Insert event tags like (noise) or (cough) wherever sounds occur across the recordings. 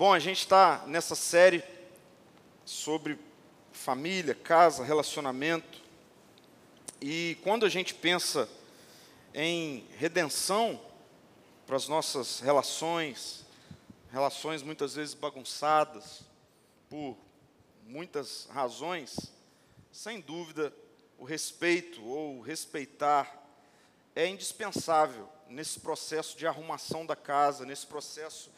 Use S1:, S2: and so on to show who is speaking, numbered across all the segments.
S1: Bom, a gente está nessa série sobre família, casa, relacionamento. E quando a gente pensa em redenção para as nossas relações, relações muitas vezes bagunçadas por muitas razões, sem dúvida, o respeito ou respeitar é indispensável nesse processo de arrumação da casa, nesse processo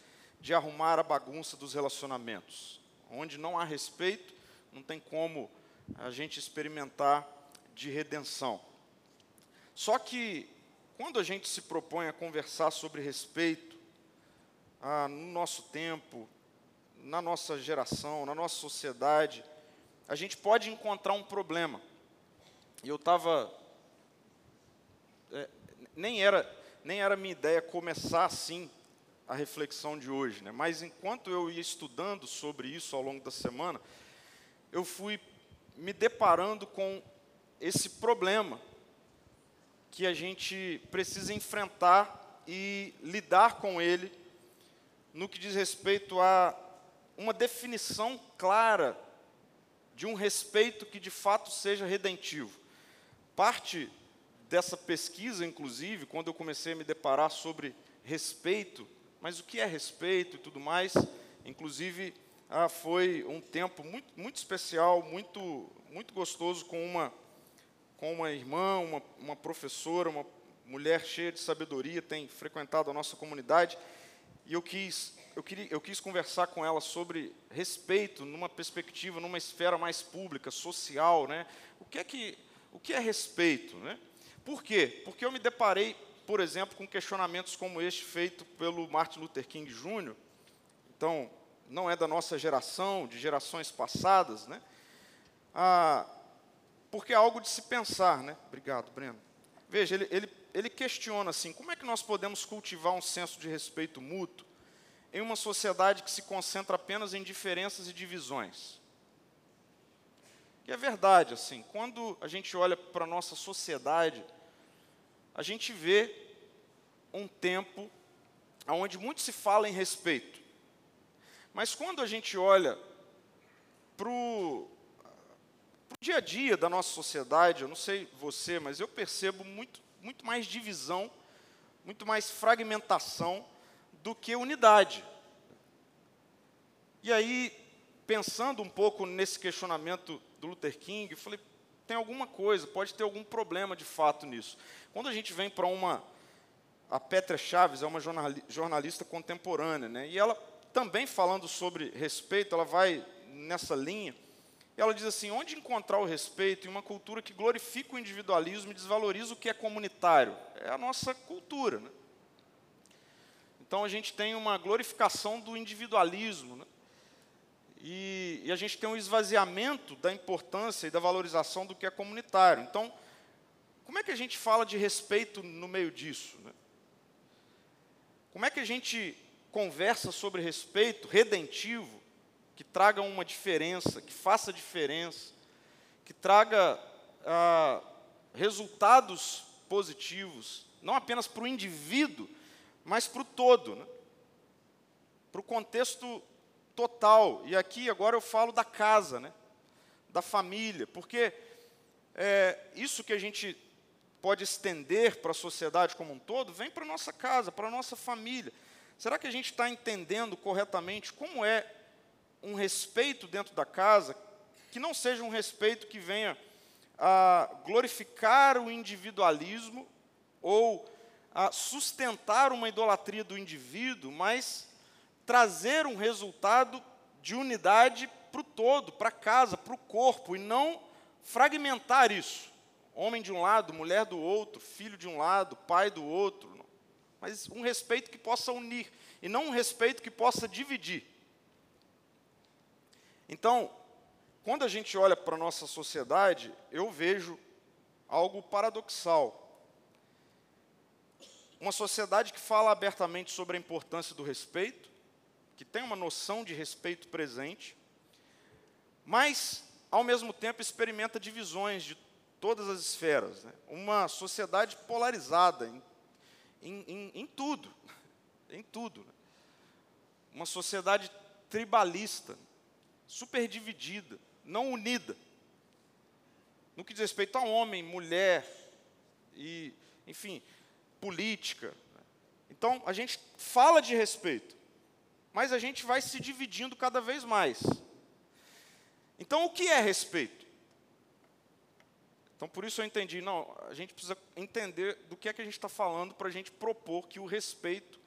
S1: de arrumar a bagunça dos relacionamentos. Onde não há respeito, não tem como a gente experimentar de redenção. Só que, quando a gente se propõe a conversar sobre respeito, ah, no nosso tempo, na nossa geração, na nossa sociedade, a gente pode encontrar um problema. E eu estava. É, nem era nem era minha ideia começar assim a reflexão de hoje, né? mas enquanto eu ia estudando sobre isso ao longo da semana, eu fui me deparando com esse problema que a gente precisa enfrentar e lidar com ele no que diz respeito a uma definição clara de um respeito que de fato seja redentivo. Parte dessa pesquisa, inclusive, quando eu comecei a me deparar sobre respeito, mas o que é respeito e tudo mais, inclusive ah, foi um tempo muito, muito especial, muito, muito gostoso com uma, com uma irmã, uma, uma professora, uma mulher cheia de sabedoria, tem frequentado a nossa comunidade, e eu quis, eu, queria, eu quis conversar com ela sobre respeito numa perspectiva, numa esfera mais pública, social, né? O que é que, o que é respeito, né? Por quê? Porque eu me deparei por exemplo, com questionamentos como este feito pelo Martin Luther King Jr. Então, não é da nossa geração, de gerações passadas, né? Ah, porque é algo de se pensar, né? Obrigado, Breno. Veja, ele, ele, ele questiona assim: como é que nós podemos cultivar um senso de respeito mútuo em uma sociedade que se concentra apenas em diferenças e divisões? E é verdade, assim, quando a gente olha para a nossa sociedade, a gente vê um tempo onde muito se fala em respeito. Mas quando a gente olha para o dia a dia da nossa sociedade, eu não sei você, mas eu percebo muito, muito mais divisão, muito mais fragmentação do que unidade. E aí, pensando um pouco nesse questionamento do Luther King, eu falei, tem alguma coisa, pode ter algum problema de fato nisso. Quando a gente vem para uma. A Petra Chaves é uma jornalista contemporânea, né? e ela também falando sobre respeito, ela vai nessa linha, e ela diz assim: onde encontrar o respeito em uma cultura que glorifica o individualismo e desvaloriza o que é comunitário? É a nossa cultura. Né? Então a gente tem uma glorificação do individualismo, né? E, e, a gente tem um esvaziamento da importância e da valorização do que é comunitário. Então, como é que a gente fala de respeito no meio disso? Né? Como é que a gente conversa sobre respeito redentivo, que traga uma diferença, que faça diferença, que traga ah, resultados positivos, não apenas para o indivíduo, mas para o todo, né? para o contexto total. E aqui agora eu falo da casa, né? da família, porque é, isso que a gente pode estender para a sociedade como um todo, vem para a nossa casa, para a nossa família. Será que a gente está entendendo corretamente como é um respeito dentro da casa, que não seja um respeito que venha a glorificar o individualismo ou a sustentar uma idolatria do indivíduo, mas trazer um resultado de unidade para o todo, para casa, para o corpo, e não fragmentar isso. Homem de um lado, mulher do outro, filho de um lado, pai do outro. Mas um respeito que possa unir, e não um respeito que possa dividir. Então, quando a gente olha para a nossa sociedade, eu vejo algo paradoxal. Uma sociedade que fala abertamente sobre a importância do respeito, que tem uma noção de respeito presente, mas, ao mesmo tempo, experimenta divisões de todas as esferas. Né? Uma sociedade polarizada em, em, em, tudo, (laughs) em tudo. Né? Uma sociedade tribalista, super dividida, não unida. No que diz respeito a homem, mulher e, enfim, política. Então, a gente fala de respeito, mas a gente vai se dividindo cada vez mais. Então, o que é respeito? Então, por isso eu entendi, não, a gente precisa entender do que é que a gente está falando para a gente propor que o respeito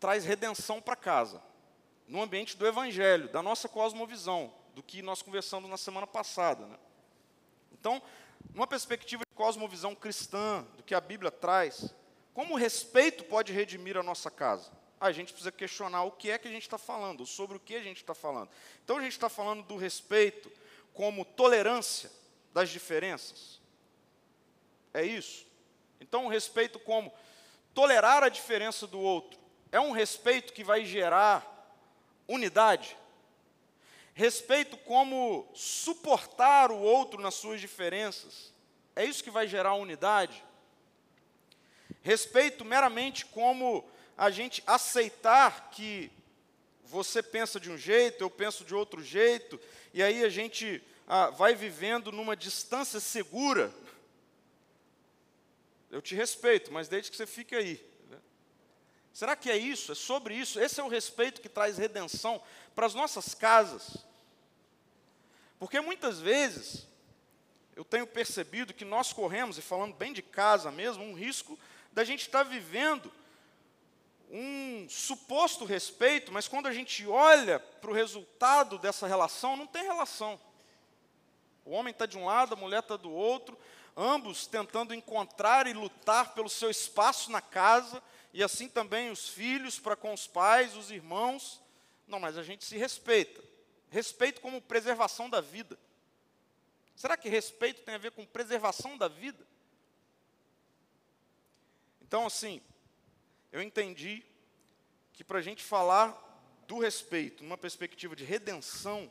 S1: traz redenção para casa, no ambiente do Evangelho, da nossa cosmovisão, do que nós conversamos na semana passada. Né? Então, numa perspectiva de cosmovisão cristã, do que a Bíblia traz, como o respeito pode redimir a nossa casa? A gente precisa questionar o que é que a gente está falando, sobre o que a gente está falando. Então, a gente está falando do respeito como tolerância das diferenças. É isso. Então, o respeito como tolerar a diferença do outro é um respeito que vai gerar unidade. Respeito como suportar o outro nas suas diferenças. É isso que vai gerar unidade. Respeito meramente como a gente aceitar que você pensa de um jeito, eu penso de outro jeito, e aí a gente ah, vai vivendo numa distância segura. Eu te respeito, mas desde que você fique aí. Será que é isso? É sobre isso? Esse é o respeito que traz redenção para as nossas casas. Porque muitas vezes eu tenho percebido que nós corremos, e falando bem de casa mesmo, um risco da gente estar vivendo um suposto respeito, mas quando a gente olha para o resultado dessa relação, não tem relação. O homem está de um lado, a mulher está do outro, ambos tentando encontrar e lutar pelo seu espaço na casa, e assim também os filhos para com os pais, os irmãos. Não, mas a gente se respeita. Respeito como preservação da vida. Será que respeito tem a ver com preservação da vida? Então, assim, eu entendi que para a gente falar do respeito, numa perspectiva de redenção,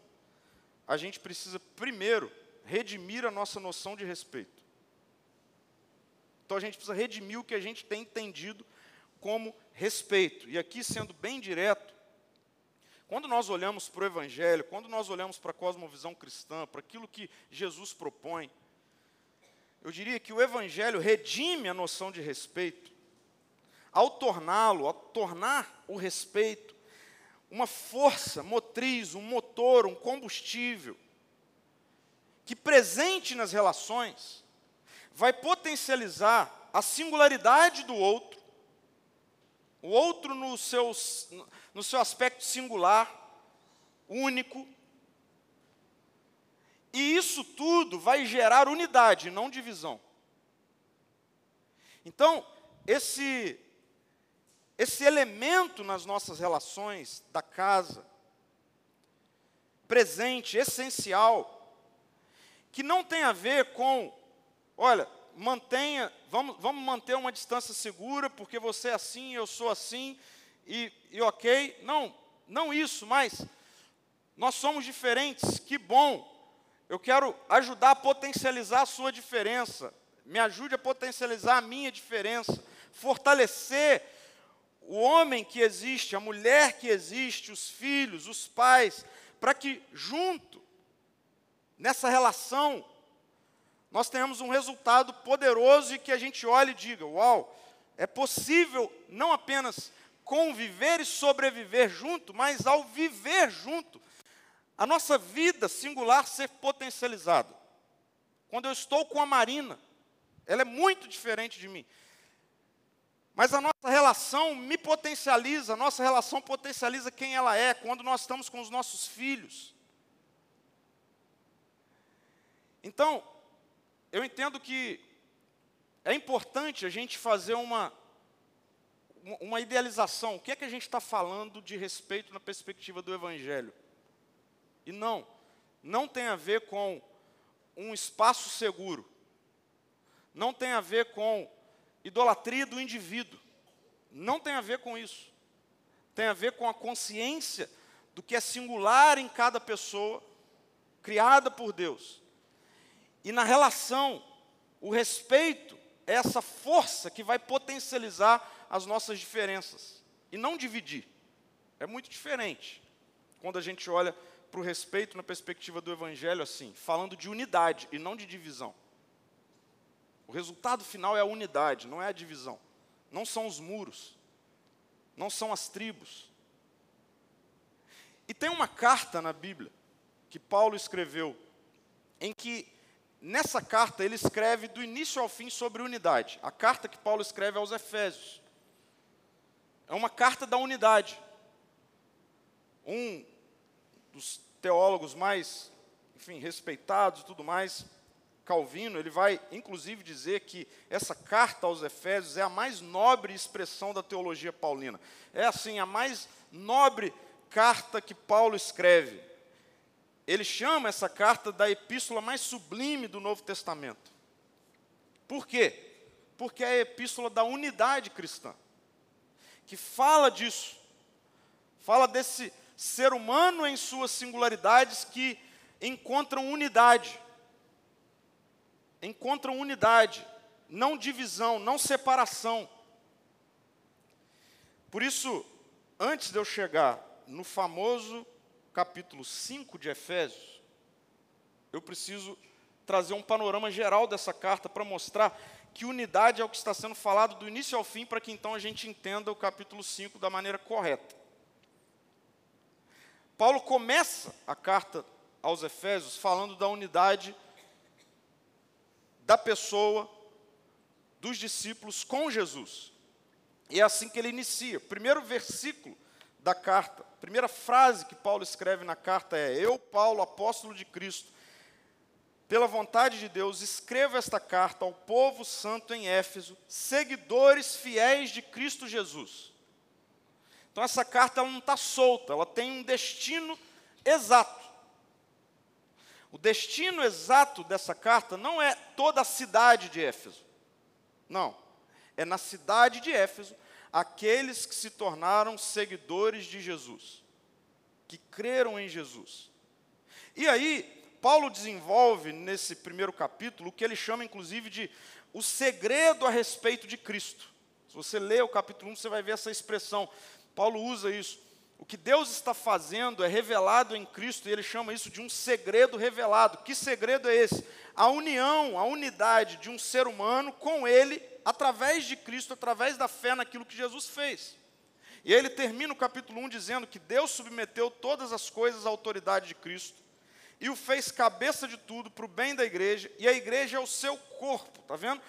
S1: a gente precisa primeiro redimir a nossa noção de respeito. Então a gente precisa redimir o que a gente tem entendido como respeito. E aqui, sendo bem direto, quando nós olhamos para o Evangelho, quando nós olhamos para a cosmovisão cristã, para aquilo que Jesus propõe, eu diria que o Evangelho redime a noção de respeito, ao torná-lo, ao tornar o respeito uma força motriz, um motor, um combustível, que presente nas relações, vai potencializar a singularidade do outro, o outro no, seus, no seu aspecto singular, único. E isso tudo vai gerar unidade, não divisão. Então, esse, esse elemento nas nossas relações da casa, presente, essencial, que não tem a ver com, olha, mantenha, vamos, vamos manter uma distância segura, porque você é assim, eu sou assim, e, e ok. Não, não isso, mas nós somos diferentes, que bom. Eu quero ajudar a potencializar a sua diferença. Me ajude a potencializar a minha diferença. Fortalecer o homem que existe, a mulher que existe, os filhos, os pais, para que junto, nessa relação, nós tenhamos um resultado poderoso e que a gente olhe e diga: Uau, é possível não apenas conviver e sobreviver junto, mas ao viver junto, a nossa vida singular ser potencializada. Quando eu estou com a Marina, ela é muito diferente de mim. Mas a nossa relação me potencializa, a nossa relação potencializa quem ela é, quando nós estamos com os nossos filhos. Então, eu entendo que é importante a gente fazer uma, uma idealização. O que é que a gente está falando de respeito na perspectiva do Evangelho? E não, não tem a ver com um espaço seguro. Não tem a ver com idolatria do indivíduo. Não tem a ver com isso. Tem a ver com a consciência do que é singular em cada pessoa, criada por Deus. E na relação, o respeito é essa força que vai potencializar as nossas diferenças e não dividir. É muito diferente. quando a gente olha para o respeito na perspectiva do Evangelho assim, falando de unidade e não de divisão. O resultado final é a unidade, não é a divisão. Não são os muros, não são as tribos. E tem uma carta na Bíblia que Paulo escreveu, em que nessa carta ele escreve do início ao fim sobre unidade. A carta que Paulo escreve aos Efésios. É uma carta da unidade. Um dos teólogos mais, enfim, respeitados e tudo mais, Calvino, ele vai inclusive dizer que essa carta aos Efésios é a mais nobre expressão da teologia paulina. É assim, a mais nobre carta que Paulo escreve. Ele chama essa carta da epístola mais sublime do Novo Testamento. Por quê? Porque é a epístola da unidade cristã, que fala disso, fala desse ser humano em suas singularidades que encontram unidade. Encontram unidade, não divisão, não separação. Por isso, antes de eu chegar no famoso capítulo 5 de Efésios, eu preciso trazer um panorama geral dessa carta para mostrar que unidade é o que está sendo falado do início ao fim, para que então a gente entenda o capítulo 5 da maneira correta. Paulo começa a carta aos Efésios falando da unidade da pessoa, dos discípulos com Jesus. E é assim que ele inicia. Primeiro versículo da carta, primeira frase que Paulo escreve na carta é: Eu, Paulo, apóstolo de Cristo, pela vontade de Deus, escrevo esta carta ao povo santo em Éfeso, seguidores fiéis de Cristo Jesus então essa carta ela não está solta, ela tem um destino exato. O destino exato dessa carta não é toda a cidade de Éfeso. Não. É na cidade de Éfeso aqueles que se tornaram seguidores de Jesus, que creram em Jesus. E aí, Paulo desenvolve nesse primeiro capítulo o que ele chama inclusive de o segredo a respeito de Cristo. Se você ler o capítulo 1, você vai ver essa expressão. Paulo usa isso. O que Deus está fazendo é revelado em Cristo e ele chama isso de um segredo revelado. Que segredo é esse? A união, a unidade de um ser humano com ele, através de Cristo, através da fé naquilo que Jesus fez. E ele termina o capítulo 1 dizendo que Deus submeteu todas as coisas à autoridade de Cristo e o fez cabeça de tudo para o bem da igreja, e a igreja é o seu corpo, está vendo?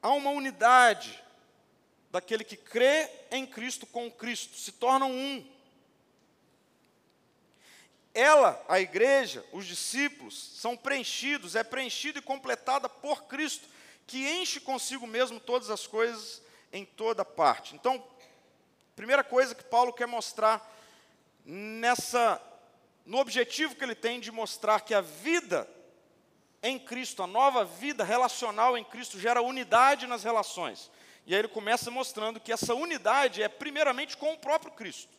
S1: Há uma unidade, daquele que crê em Cristo com Cristo, se tornam um. Ela, a igreja, os discípulos, são preenchidos, é preenchida e completada por Cristo, que enche consigo mesmo todas as coisas em toda parte. Então, primeira coisa que Paulo quer mostrar nessa no objetivo que ele tem de mostrar que a vida em Cristo, a nova vida relacional em Cristo gera unidade nas relações. E aí ele começa mostrando que essa unidade é primeiramente com o próprio Cristo.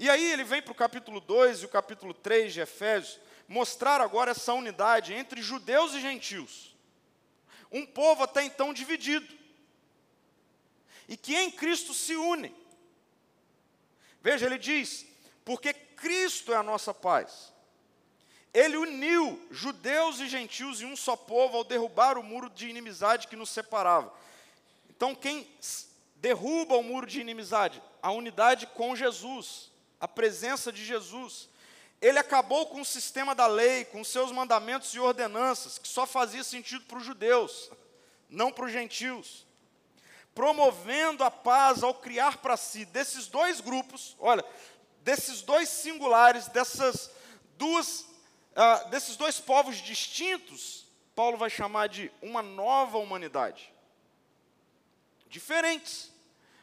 S1: E aí ele vem para o capítulo 2 e o capítulo 3 de Efésios, mostrar agora essa unidade entre judeus e gentios. Um povo até então dividido. E que em Cristo se unem. Veja, ele diz: porque Cristo é a nossa paz. Ele uniu judeus e gentios em um só povo ao derrubar o muro de inimizade que nos separava. Então, quem derruba o muro de inimizade? A unidade com Jesus, a presença de Jesus. Ele acabou com o sistema da lei, com seus mandamentos e ordenanças, que só fazia sentido para os judeus, não para os gentios. Promovendo a paz ao criar para si desses dois grupos, olha, desses dois singulares, dessas duas, uh, desses dois povos distintos, Paulo vai chamar de uma nova humanidade diferentes,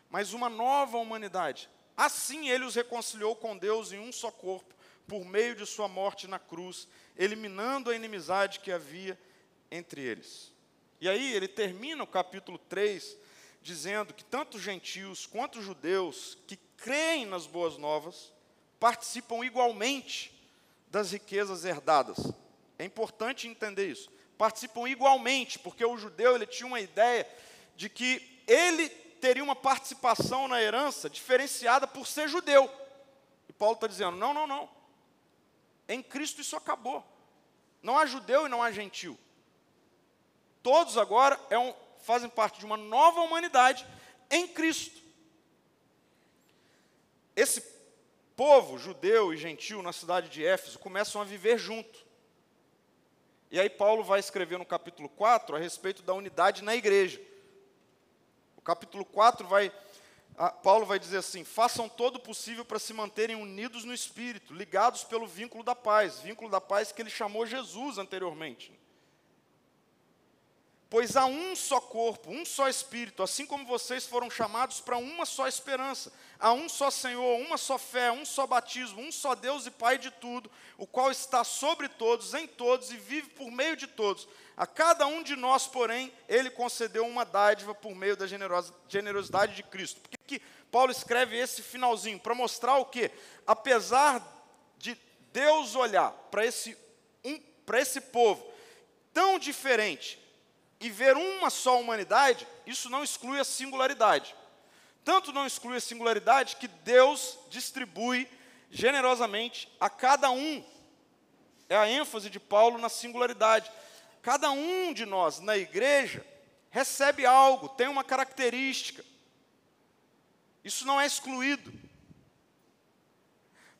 S1: mas uma nova humanidade. Assim ele os reconciliou com Deus em um só corpo, por meio de sua morte na cruz, eliminando a inimizade que havia entre eles. E aí ele termina o capítulo 3 dizendo que tanto gentios quanto judeus que creem nas boas novas participam igualmente das riquezas herdadas. É importante entender isso. Participam igualmente, porque o judeu ele tinha uma ideia de que ele teria uma participação na herança diferenciada por ser judeu. E Paulo está dizendo: não, não, não. Em Cristo isso acabou. Não há judeu e não há gentil. Todos agora é um, fazem parte de uma nova humanidade em Cristo. Esse povo judeu e gentil na cidade de Éfeso começam a viver junto. E aí Paulo vai escrever no capítulo 4 a respeito da unidade na igreja. Capítulo 4 vai Paulo vai dizer assim: façam todo o possível para se manterem unidos no espírito, ligados pelo vínculo da paz, vínculo da paz que ele chamou Jesus anteriormente. Pois há um só corpo, um só espírito, assim como vocês foram chamados para uma só esperança. Há um só Senhor, uma só fé, um só batismo, um só Deus e Pai de tudo, o qual está sobre todos, em todos e vive por meio de todos. A cada um de nós, porém, ele concedeu uma dádiva por meio da generosidade de Cristo. Por que, que Paulo escreve esse finalzinho? Para mostrar o que? Apesar de Deus olhar para esse, um, esse povo tão diferente, e ver uma só humanidade, isso não exclui a singularidade. Tanto não exclui a singularidade que Deus distribui generosamente a cada um. É a ênfase de Paulo na singularidade. Cada um de nós na igreja recebe algo, tem uma característica. Isso não é excluído.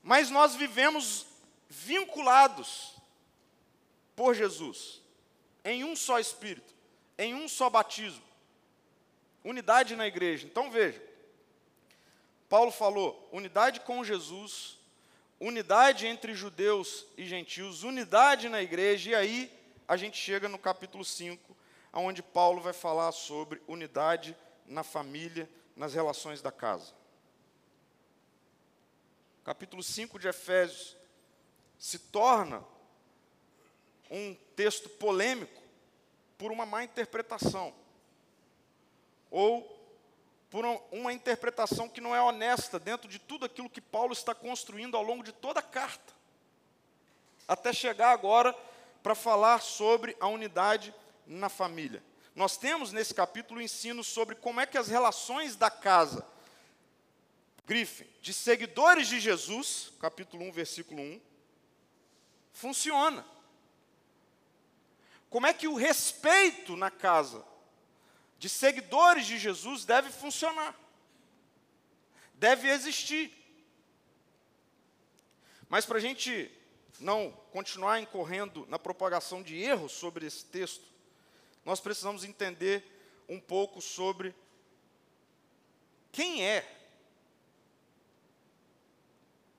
S1: Mas nós vivemos vinculados por Jesus, em um só Espírito em um só batismo. Unidade na igreja. Então veja, Paulo falou: unidade com Jesus, unidade entre judeus e gentios, unidade na igreja, e aí a gente chega no capítulo 5, onde Paulo vai falar sobre unidade na família, nas relações da casa. Capítulo 5 de Efésios se torna um texto polêmico, por uma má interpretação, ou por uma interpretação que não é honesta dentro de tudo aquilo que Paulo está construindo ao longo de toda a carta, até chegar agora para falar sobre a unidade na família. Nós temos nesse capítulo ensino sobre como é que as relações da casa, grife, de seguidores de Jesus, capítulo 1, versículo 1, funciona. Como é que o respeito na casa de seguidores de Jesus deve funcionar? Deve existir. Mas para a gente não continuar incorrendo na propagação de erros sobre esse texto, nós precisamos entender um pouco sobre quem é,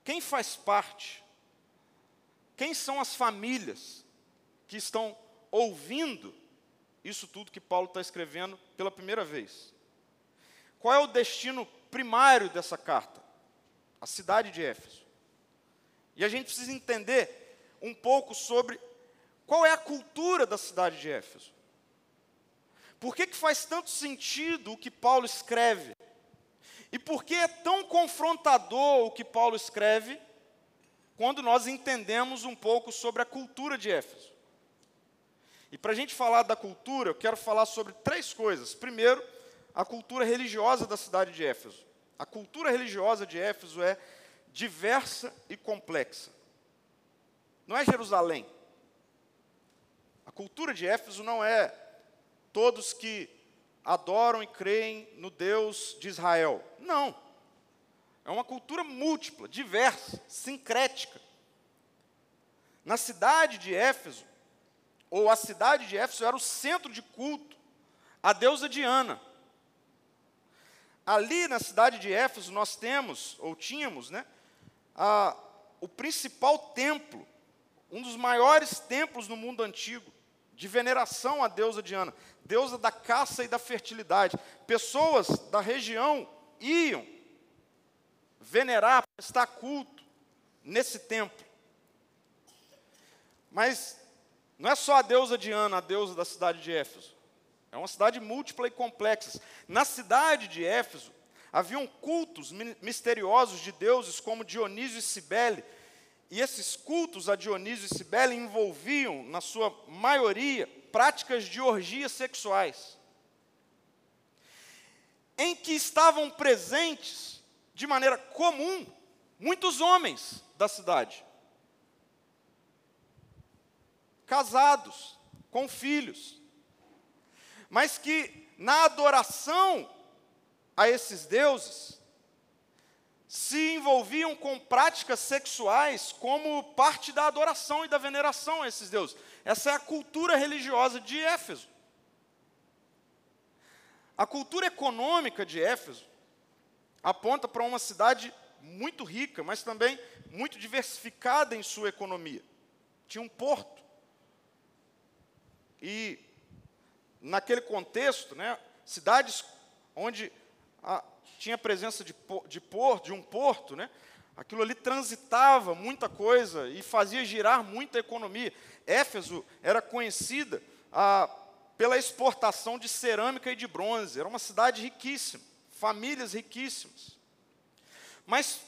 S1: quem faz parte, quem são as famílias que estão ouvindo isso tudo que Paulo está escrevendo pela primeira vez. Qual é o destino primário dessa carta? A cidade de Éfeso. E a gente precisa entender um pouco sobre qual é a cultura da cidade de Éfeso. Por que, que faz tanto sentido o que Paulo escreve? E por que é tão confrontador o que Paulo escreve quando nós entendemos um pouco sobre a cultura de Éfeso? E para a gente falar da cultura, eu quero falar sobre três coisas. Primeiro, a cultura religiosa da cidade de Éfeso. A cultura religiosa de Éfeso é diversa e complexa. Não é Jerusalém. A cultura de Éfeso não é todos que adoram e creem no Deus de Israel. Não. É uma cultura múltipla, diversa, sincrética. Na cidade de Éfeso, ou a cidade de Éfeso era o centro de culto à deusa Diana. Ali na cidade de Éfeso nós temos, ou tínhamos, né, a, o principal templo, um dos maiores templos no mundo antigo, de veneração à deusa Diana, deusa da caça e da fertilidade. Pessoas da região iam venerar, prestar culto nesse templo. Mas não é só a deusa Diana, a deusa da cidade de Éfeso. É uma cidade múltipla e complexa. Na cidade de Éfeso, haviam cultos misteriosos de deuses como Dionísio e Cibele. E esses cultos a Dionísio e Cibele envolviam, na sua maioria, práticas de orgias sexuais. Em que estavam presentes, de maneira comum, muitos homens da cidade, casados, com filhos, mas que na adoração a esses deuses se envolviam com práticas sexuais como parte da adoração e da veneração a esses deuses. Essa é a cultura religiosa de Éfeso. A cultura econômica de Éfeso aponta para uma cidade muito rica, mas também muito diversificada em sua economia. Tinha um porto. E, naquele contexto, né, cidades onde a, tinha presença de, de porto, de um porto, né, aquilo ali transitava muita coisa e fazia girar muita economia. Éfeso era conhecida a, pela exportação de cerâmica e de bronze. Era uma cidade riquíssima, famílias riquíssimas. Mas,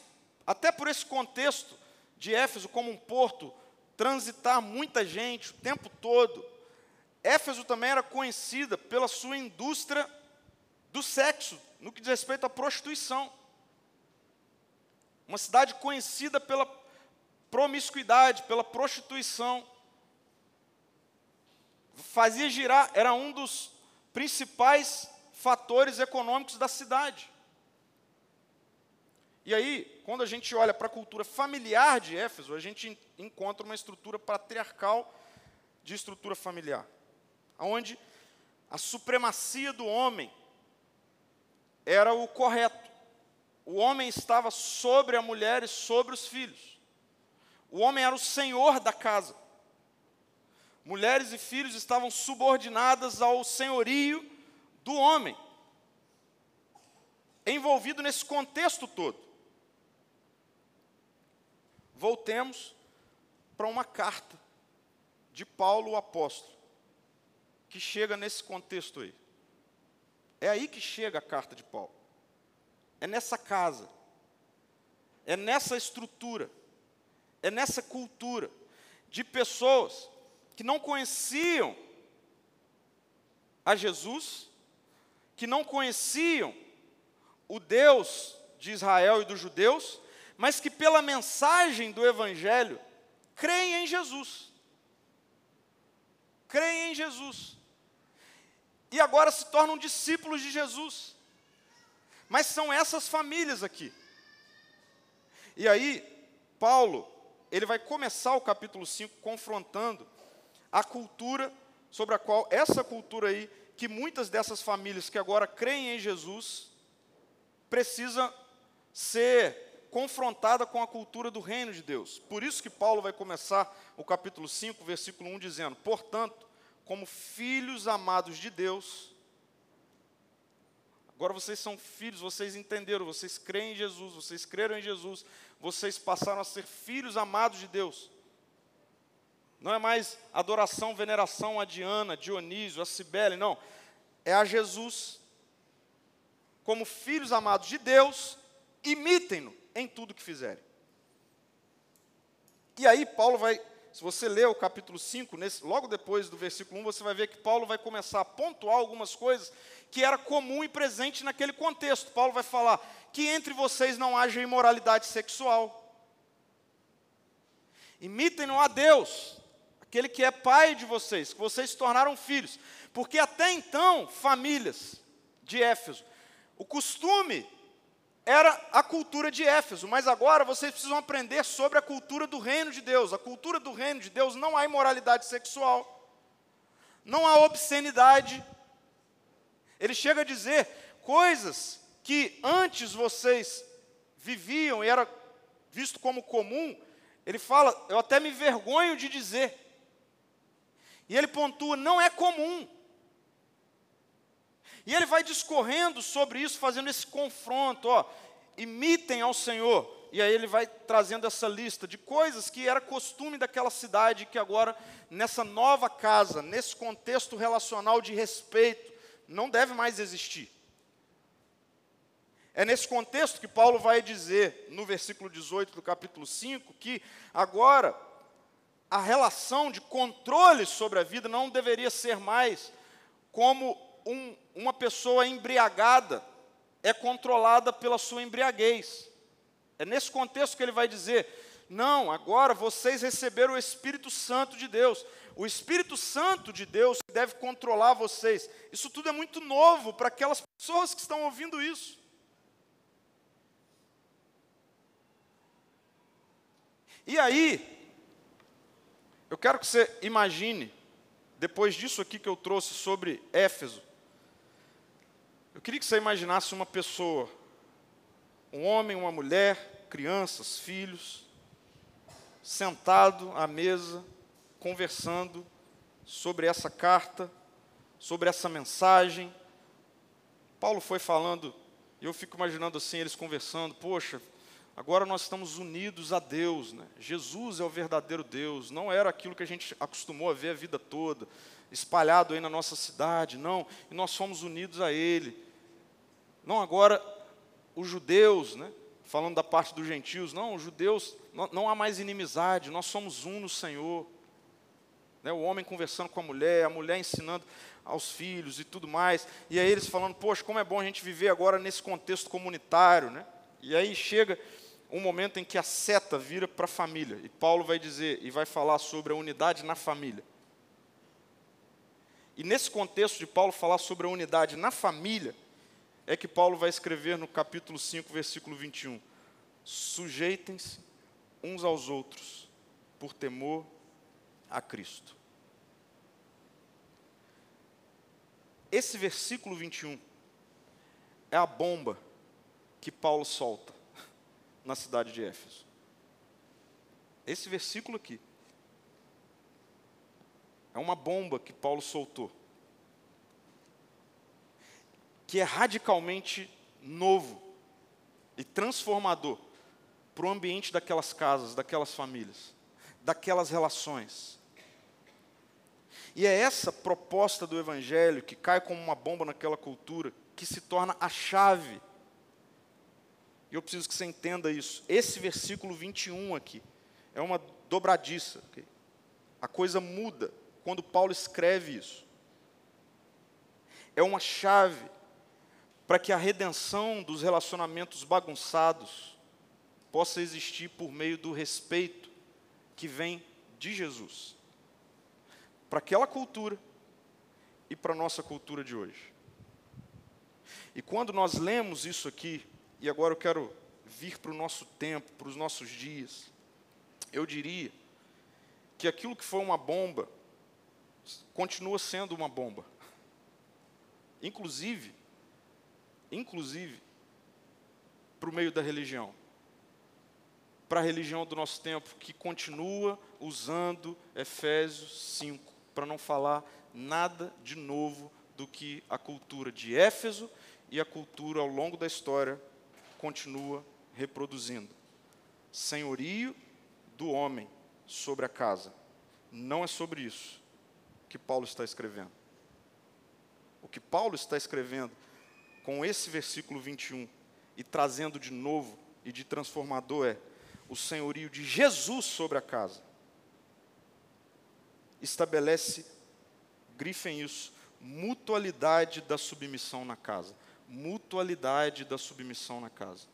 S1: até por esse contexto de Éfeso como um porto, transitar muita gente o tempo todo, Éfeso também era conhecida pela sua indústria do sexo, no que diz respeito à prostituição. Uma cidade conhecida pela promiscuidade, pela prostituição fazia girar, era um dos principais fatores econômicos da cidade. E aí, quando a gente olha para a cultura familiar de Éfeso, a gente encontra uma estrutura patriarcal de estrutura familiar, onde a supremacia do homem era o correto. O homem estava sobre a mulher e sobre os filhos. O homem era o senhor da casa mulheres e filhos estavam subordinadas ao senhorio do homem, envolvido nesse contexto todo. Voltemos para uma carta de Paulo o apóstolo, que chega nesse contexto aí. É aí que chega a carta de Paulo. É nessa casa, é nessa estrutura, é nessa cultura de pessoas que não conheciam a Jesus, que não conheciam o Deus de Israel e dos judeus, mas que pela mensagem do Evangelho creem em Jesus. Creem em Jesus. E agora se tornam discípulos de Jesus. Mas são essas famílias aqui. E aí, Paulo, ele vai começar o capítulo 5 confrontando a cultura sobre a qual, essa cultura aí, que muitas dessas famílias que agora creem em Jesus, precisa ser confrontada com a cultura do reino de Deus. Por isso que Paulo vai começar o capítulo 5, versículo 1, dizendo: Portanto, como filhos amados de Deus, agora vocês são filhos, vocês entenderam, vocês creem em Jesus, vocês creram em Jesus, vocês passaram a ser filhos amados de Deus. Não é mais adoração, veneração a Diana, Dionísio, a Cibele, não. É a Jesus. Como filhos amados de Deus, imitem-no em tudo que fizerem. E aí Paulo vai, se você ler o capítulo 5, nesse, logo depois do versículo 1, você vai ver que Paulo vai começar a pontuar algumas coisas que era comum e presente naquele contexto. Paulo vai falar que entre vocês não haja imoralidade sexual. Imitem-no a Deus, aquele que é pai de vocês, que vocês se tornaram filhos. Porque até então, famílias de Éfeso, o costume era a cultura de Éfeso, mas agora vocês precisam aprender sobre a cultura do reino de Deus. A cultura do reino de Deus não há imoralidade sexual, não há obscenidade. Ele chega a dizer coisas que antes vocês viviam e era visto como comum, ele fala, eu até me vergonho de dizer. E ele pontua: não é comum. E ele vai discorrendo sobre isso, fazendo esse confronto, ó, imitem ao Senhor. E aí ele vai trazendo essa lista de coisas que era costume daquela cidade, que agora, nessa nova casa, nesse contexto relacional de respeito, não deve mais existir. É nesse contexto que Paulo vai dizer, no versículo 18 do capítulo 5, que agora a relação de controle sobre a vida não deveria ser mais como um, uma pessoa embriagada é controlada pela sua embriaguez. É nesse contexto que ele vai dizer: não, agora vocês receberam o Espírito Santo de Deus. O Espírito Santo de Deus deve controlar vocês. Isso tudo é muito novo para aquelas pessoas que estão ouvindo isso. E aí, eu quero que você imagine, depois disso aqui que eu trouxe sobre Éfeso, eu queria que você imaginasse uma pessoa, um homem, uma mulher, crianças, filhos, sentado à mesa, conversando sobre essa carta, sobre essa mensagem. Paulo foi falando, e eu fico imaginando assim, eles conversando, poxa, agora nós estamos unidos a Deus, né? Jesus é o verdadeiro Deus, não era aquilo que a gente acostumou a ver a vida toda, espalhado aí na nossa cidade, não, e nós somos unidos a Ele. Não agora os judeus, né? falando da parte dos gentios, não, os judeus, não, não há mais inimizade, nós somos um no Senhor. Né, o homem conversando com a mulher, a mulher ensinando aos filhos e tudo mais. E aí eles falando, poxa, como é bom a gente viver agora nesse contexto comunitário. Né? E aí chega um momento em que a seta vira para a família. E Paulo vai dizer e vai falar sobre a unidade na família. E nesse contexto de Paulo falar sobre a unidade na família, é que Paulo vai escrever no capítulo 5, versículo 21. Sujeitem-se uns aos outros por temor a Cristo. Esse versículo 21 é a bomba que Paulo solta na cidade de Éfeso. Esse versículo aqui é uma bomba que Paulo soltou, que é radicalmente novo e transformador para o ambiente daquelas casas, daquelas famílias, daquelas relações. E é essa proposta do Evangelho que cai como uma bomba naquela cultura, que se torna a chave. E eu preciso que você entenda isso. Esse versículo 21 aqui é uma dobradiça. Okay? A coisa muda quando Paulo escreve isso. É uma chave para que a redenção dos relacionamentos bagunçados possa existir por meio do respeito que vem de Jesus para aquela cultura e para a nossa cultura de hoje. E quando nós lemos isso aqui, e agora eu quero vir para o nosso tempo, para os nossos dias, eu diria que aquilo que foi uma bomba continua sendo uma bomba. Inclusive, inclusive, para o meio da religião. Para a religião do nosso tempo, que continua usando Efésios 5 para não falar nada de novo do que a cultura de Éfeso e a cultura ao longo da história continua reproduzindo. Senhorio do homem sobre a casa. Não é sobre isso que Paulo está escrevendo. O que Paulo está escrevendo com esse versículo 21 e trazendo de novo e de transformador é o senhorio de Jesus sobre a casa estabelece, grifem isso, mutualidade da submissão na casa. Mutualidade da submissão na casa.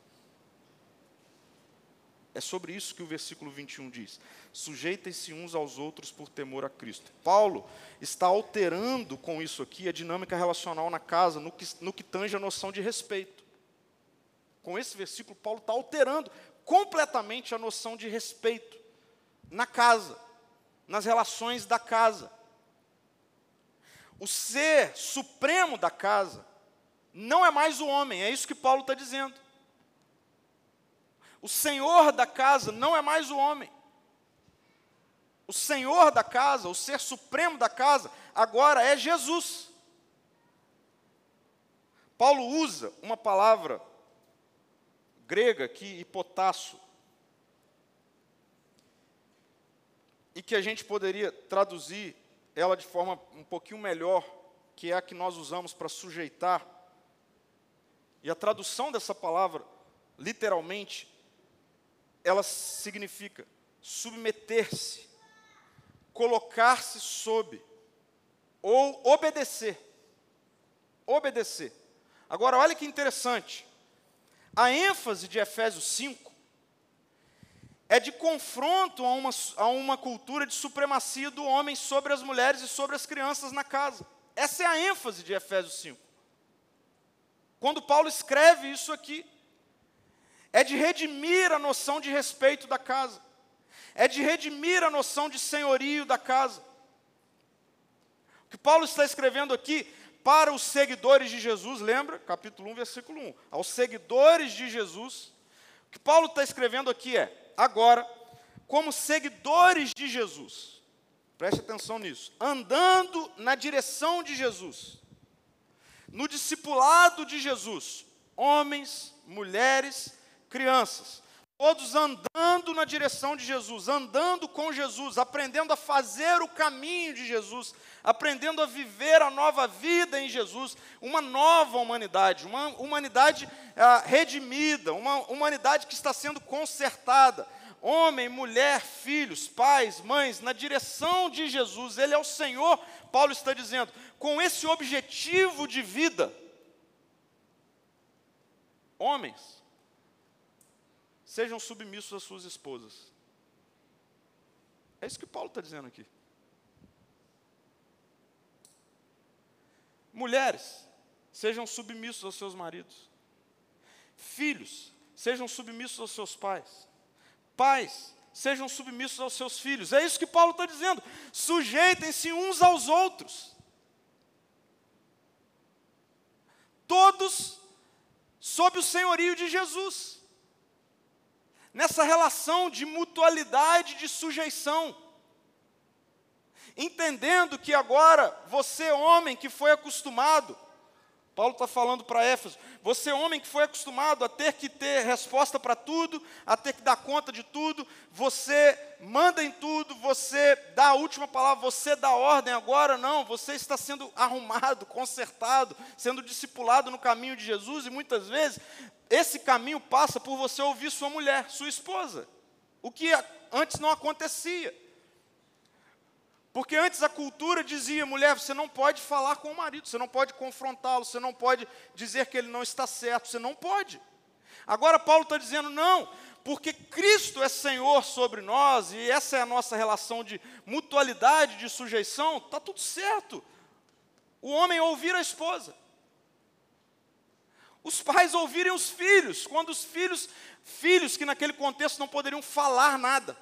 S1: É sobre isso que o versículo 21 diz: sujeitem-se uns aos outros por temor a Cristo. Paulo está alterando com isso aqui a dinâmica relacional na casa, no que, no que tange a noção de respeito. Com esse versículo, Paulo está alterando completamente a noção de respeito na casa nas relações da casa. O ser supremo da casa não é mais o homem, é isso que Paulo está dizendo. O senhor da casa não é mais o homem. O senhor da casa, o ser supremo da casa, agora é Jesus. Paulo usa uma palavra grega aqui, hipotasso, e que a gente poderia traduzir ela de forma um pouquinho melhor, que é a que nós usamos para sujeitar. E a tradução dessa palavra, literalmente, ela significa submeter-se, colocar-se sob, ou obedecer. Obedecer. Agora, olha que interessante. A ênfase de Efésios 5 é de confronto a uma, a uma cultura de supremacia do homem sobre as mulheres e sobre as crianças na casa. Essa é a ênfase de Efésios 5. Quando Paulo escreve isso aqui, é de redimir a noção de respeito da casa, é de redimir a noção de senhorio da casa. O que Paulo está escrevendo aqui para os seguidores de Jesus, lembra? Capítulo 1, versículo 1. Aos seguidores de Jesus, o que Paulo está escrevendo aqui é: agora, como seguidores de Jesus, preste atenção nisso, andando na direção de Jesus, no discipulado de Jesus, homens, mulheres, crianças, todos andando na direção de Jesus, andando com Jesus, aprendendo a fazer o caminho de Jesus, aprendendo a viver a nova vida em Jesus, uma nova humanidade, uma humanidade ah, redimida, uma humanidade que está sendo consertada. Homem, mulher, filhos, pais, mães, na direção de Jesus, Ele é o Senhor, Paulo está dizendo, com esse objetivo de vida. Homens, sejam submissos às suas esposas. É isso que Paulo está dizendo aqui. Mulheres, sejam submissos aos seus maridos. Filhos, sejam submissos aos seus pais. Pais, sejam submissos aos seus filhos. É isso que Paulo está dizendo. Sujeitem-se uns aos outros. Todos sob o senhorio de Jesus nessa relação de mutualidade, de sujeição. Entendendo que agora, você, homem que foi acostumado, Paulo está falando para Éfeso, você, homem que foi acostumado a ter que ter resposta para tudo, a ter que dar conta de tudo, você manda em tudo, você dá a última palavra, você dá ordem agora, não, você está sendo arrumado, (laughs) consertado, sendo discipulado no caminho de Jesus, e muitas vezes esse caminho passa por você ouvir sua mulher, sua esposa, o que antes não acontecia. Porque antes a cultura dizia, mulher, você não pode falar com o marido, você não pode confrontá-lo, você não pode dizer que ele não está certo, você não pode. Agora Paulo está dizendo, não, porque Cristo é Senhor sobre nós, e essa é a nossa relação de mutualidade, de sujeição, está tudo certo. O homem ouvir a esposa. Os pais ouvirem os filhos, quando os filhos, filhos que naquele contexto não poderiam falar nada.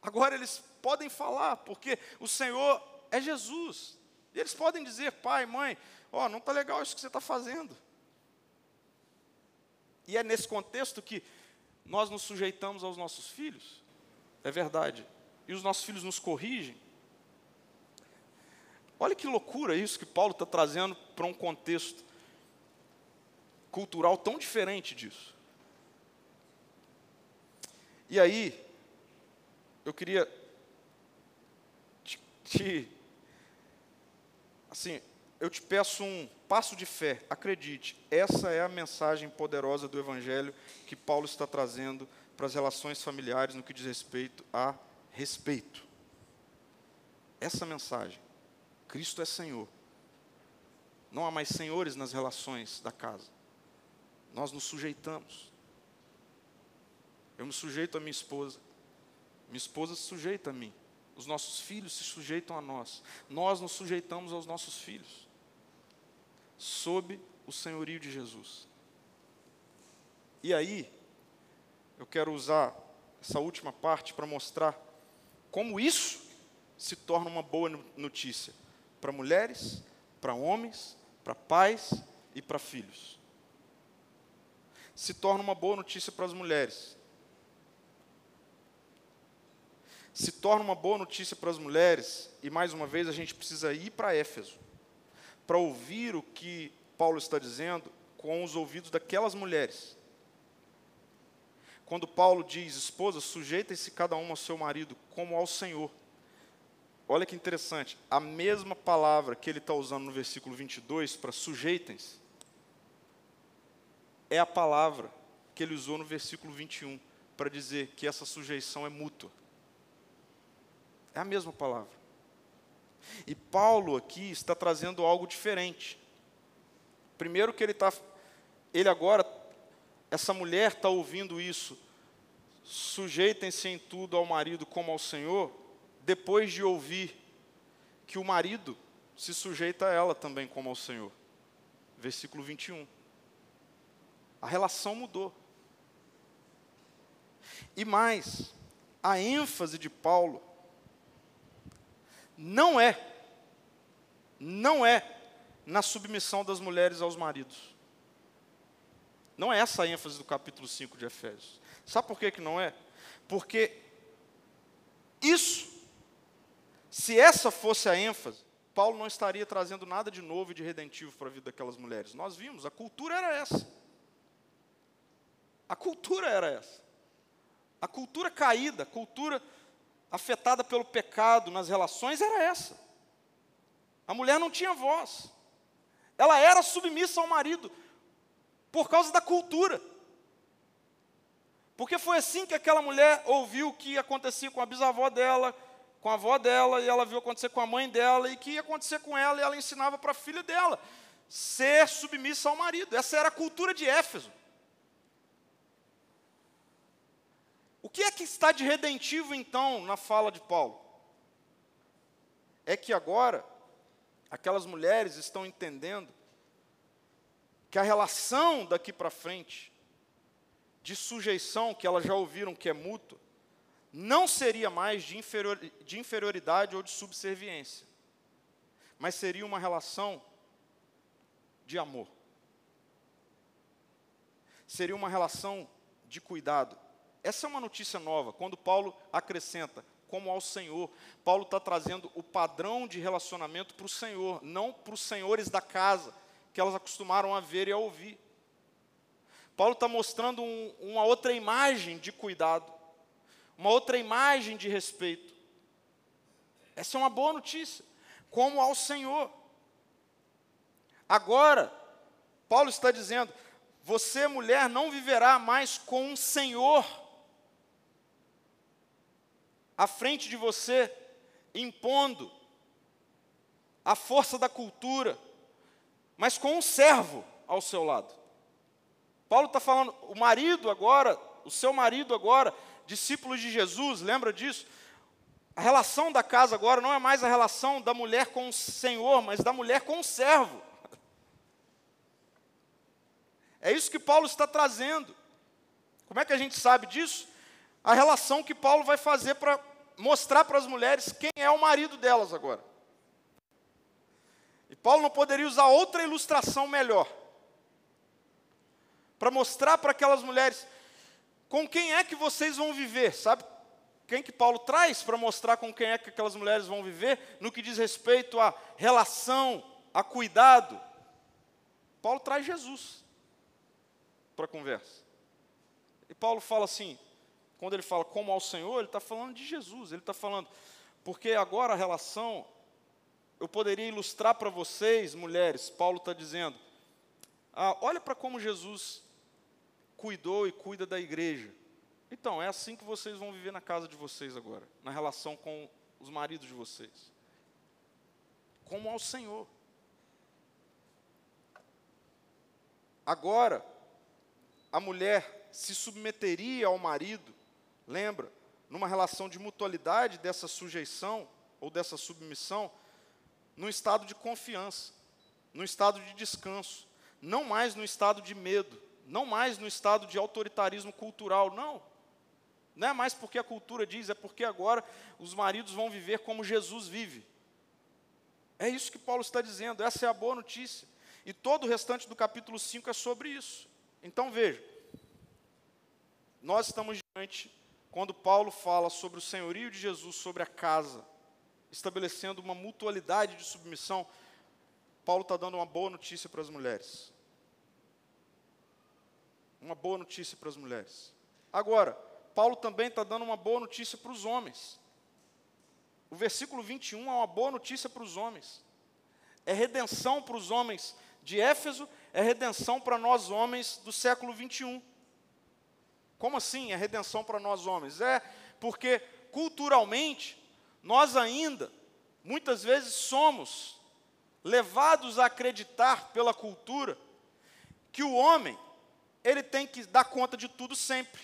S1: Agora eles podem falar, porque o Senhor é Jesus. E eles podem dizer, pai, mãe, ó, não está legal isso que você está fazendo. E é nesse contexto que nós nos sujeitamos aos nossos filhos. É verdade. E os nossos filhos nos corrigem. Olha que loucura isso que Paulo está trazendo para um contexto cultural tão diferente disso. E aí, eu queria te. Assim, eu te peço um passo de fé, acredite, essa é a mensagem poderosa do Evangelho que Paulo está trazendo para as relações familiares no que diz respeito a respeito. Essa mensagem, Cristo é Senhor. Não há mais senhores nas relações da casa. Nós nos sujeitamos. Eu me sujeito a minha esposa. Minha esposa se sujeita a mim. Os nossos filhos se sujeitam a nós. Nós nos sujeitamos aos nossos filhos. Sob o senhorio de Jesus. E aí, eu quero usar essa última parte para mostrar como isso se torna uma boa notícia para mulheres, para homens, para pais e para filhos. Se torna uma boa notícia para as mulheres, se torna uma boa notícia para as mulheres, e mais uma vez a gente precisa ir para Éfeso, para ouvir o que Paulo está dizendo com os ouvidos daquelas mulheres. Quando Paulo diz, esposa, sujeitem-se cada um ao seu marido como ao Senhor. Olha que interessante, a mesma palavra que ele está usando no versículo 22 para sujeitem-se, é a palavra que ele usou no versículo 21 para dizer que essa sujeição é mútua. É a mesma palavra. E Paulo aqui está trazendo algo diferente. Primeiro que ele está, ele agora, essa mulher está ouvindo isso. sujeitem-se em tudo ao marido como ao Senhor, depois de ouvir que o marido se sujeita a ela também como ao Senhor. Versículo 21. A relação mudou. E mais, a ênfase de Paulo não é, não é na submissão das mulheres aos maridos. Não é essa a ênfase do capítulo 5 de Efésios. Sabe por que, que não é? Porque isso, se essa fosse a ênfase, Paulo não estaria trazendo nada de novo e de redentivo para a vida daquelas mulheres. Nós vimos, a cultura era essa. A cultura era essa. A cultura caída, a cultura afetada pelo pecado nas relações era essa. A mulher não tinha voz. Ela era submissa ao marido por causa da cultura. Porque foi assim que aquela mulher ouviu o que acontecia com a bisavó dela, com a avó dela, e ela viu acontecer com a mãe dela, e que ia acontecer com ela, e ela ensinava para a filha dela ser submissa ao marido. Essa era a cultura de Éfeso. O que é que está de redentivo, então, na fala de Paulo? É que agora, aquelas mulheres estão entendendo que a relação daqui para frente, de sujeição, que elas já ouviram que é mútua, não seria mais de, inferior, de inferioridade ou de subserviência, mas seria uma relação de amor. Seria uma relação de cuidado. Essa é uma notícia nova, quando Paulo acrescenta, como ao Senhor. Paulo está trazendo o padrão de relacionamento para o Senhor, não para os senhores da casa, que elas acostumaram a ver e a ouvir. Paulo está mostrando um, uma outra imagem de cuidado, uma outra imagem de respeito. Essa é uma boa notícia, como ao Senhor. Agora, Paulo está dizendo: você, mulher, não viverá mais com um Senhor à frente de você, impondo a força da cultura, mas com um servo ao seu lado. Paulo está falando, o marido agora, o seu marido agora, discípulo de Jesus, lembra disso? A relação da casa agora não é mais a relação da mulher com o Senhor, mas da mulher com o servo. É isso que Paulo está trazendo. Como é que a gente sabe disso? A relação que Paulo vai fazer para mostrar para as mulheres quem é o marido delas agora. E Paulo não poderia usar outra ilustração melhor para mostrar para aquelas mulheres com quem é que vocês vão viver, sabe? Quem que Paulo traz para mostrar com quem é que aquelas mulheres vão viver no que diz respeito à relação, a cuidado? Paulo traz Jesus para a conversa. E Paulo fala assim: quando ele fala como ao Senhor, ele está falando de Jesus, ele está falando, porque agora a relação, eu poderia ilustrar para vocês, mulheres, Paulo está dizendo, ah, olha para como Jesus cuidou e cuida da igreja. Então, é assim que vocês vão viver na casa de vocês agora, na relação com os maridos de vocês. Como ao Senhor. Agora, a mulher se submeteria ao marido Lembra? Numa relação de mutualidade dessa sujeição ou dessa submissão, num estado de confiança, num estado de descanso, não mais no estado de medo, não mais no estado de autoritarismo cultural, não. Não é mais porque a cultura diz, é porque agora os maridos vão viver como Jesus vive. É isso que Paulo está dizendo, essa é a boa notícia. E todo o restante do capítulo 5 é sobre isso. Então veja, nós estamos diante quando Paulo fala sobre o senhorio de Jesus sobre a casa, estabelecendo uma mutualidade de submissão, Paulo está dando uma boa notícia para as mulheres. Uma boa notícia para as mulheres. Agora, Paulo também está dando uma boa notícia para os homens. O versículo 21 é uma boa notícia para os homens. É redenção para os homens de Éfeso, é redenção para nós homens do século 21. Como assim é redenção para nós homens? É porque culturalmente nós ainda muitas vezes somos levados a acreditar pela cultura que o homem ele tem que dar conta de tudo sempre.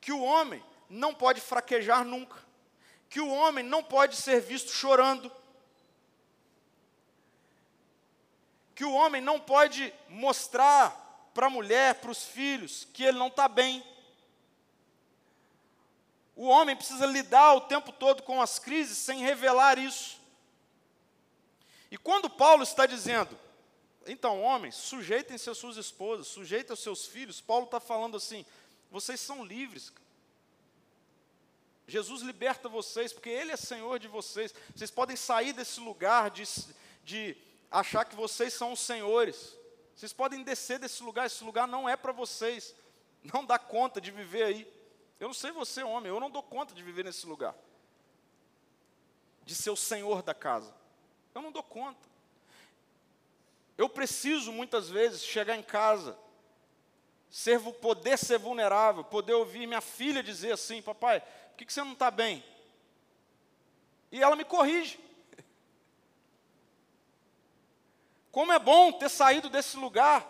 S1: que o homem não pode fraquejar nunca, que o homem não pode ser visto chorando, que o homem não pode mostrar para a mulher, para os filhos, que ele não está bem. O homem precisa lidar o tempo todo com as crises sem revelar isso. E quando Paulo está dizendo, então, homens, sujeitem-se às suas esposas, sujeitem aos seus filhos, Paulo está falando assim: vocês são livres. Jesus liberta vocês, porque Ele é Senhor de vocês. Vocês podem sair desse lugar de, de achar que vocês são os senhores. Vocês podem descer desse lugar, esse lugar não é para vocês. Não dá conta de viver aí. Eu não sei você, homem, eu não dou conta de viver nesse lugar. De ser o senhor da casa. Eu não dou conta. Eu preciso muitas vezes chegar em casa, ser, poder ser vulnerável, poder ouvir minha filha dizer assim: Papai, por que, que você não está bem? E ela me corrige. Como é bom ter saído desse lugar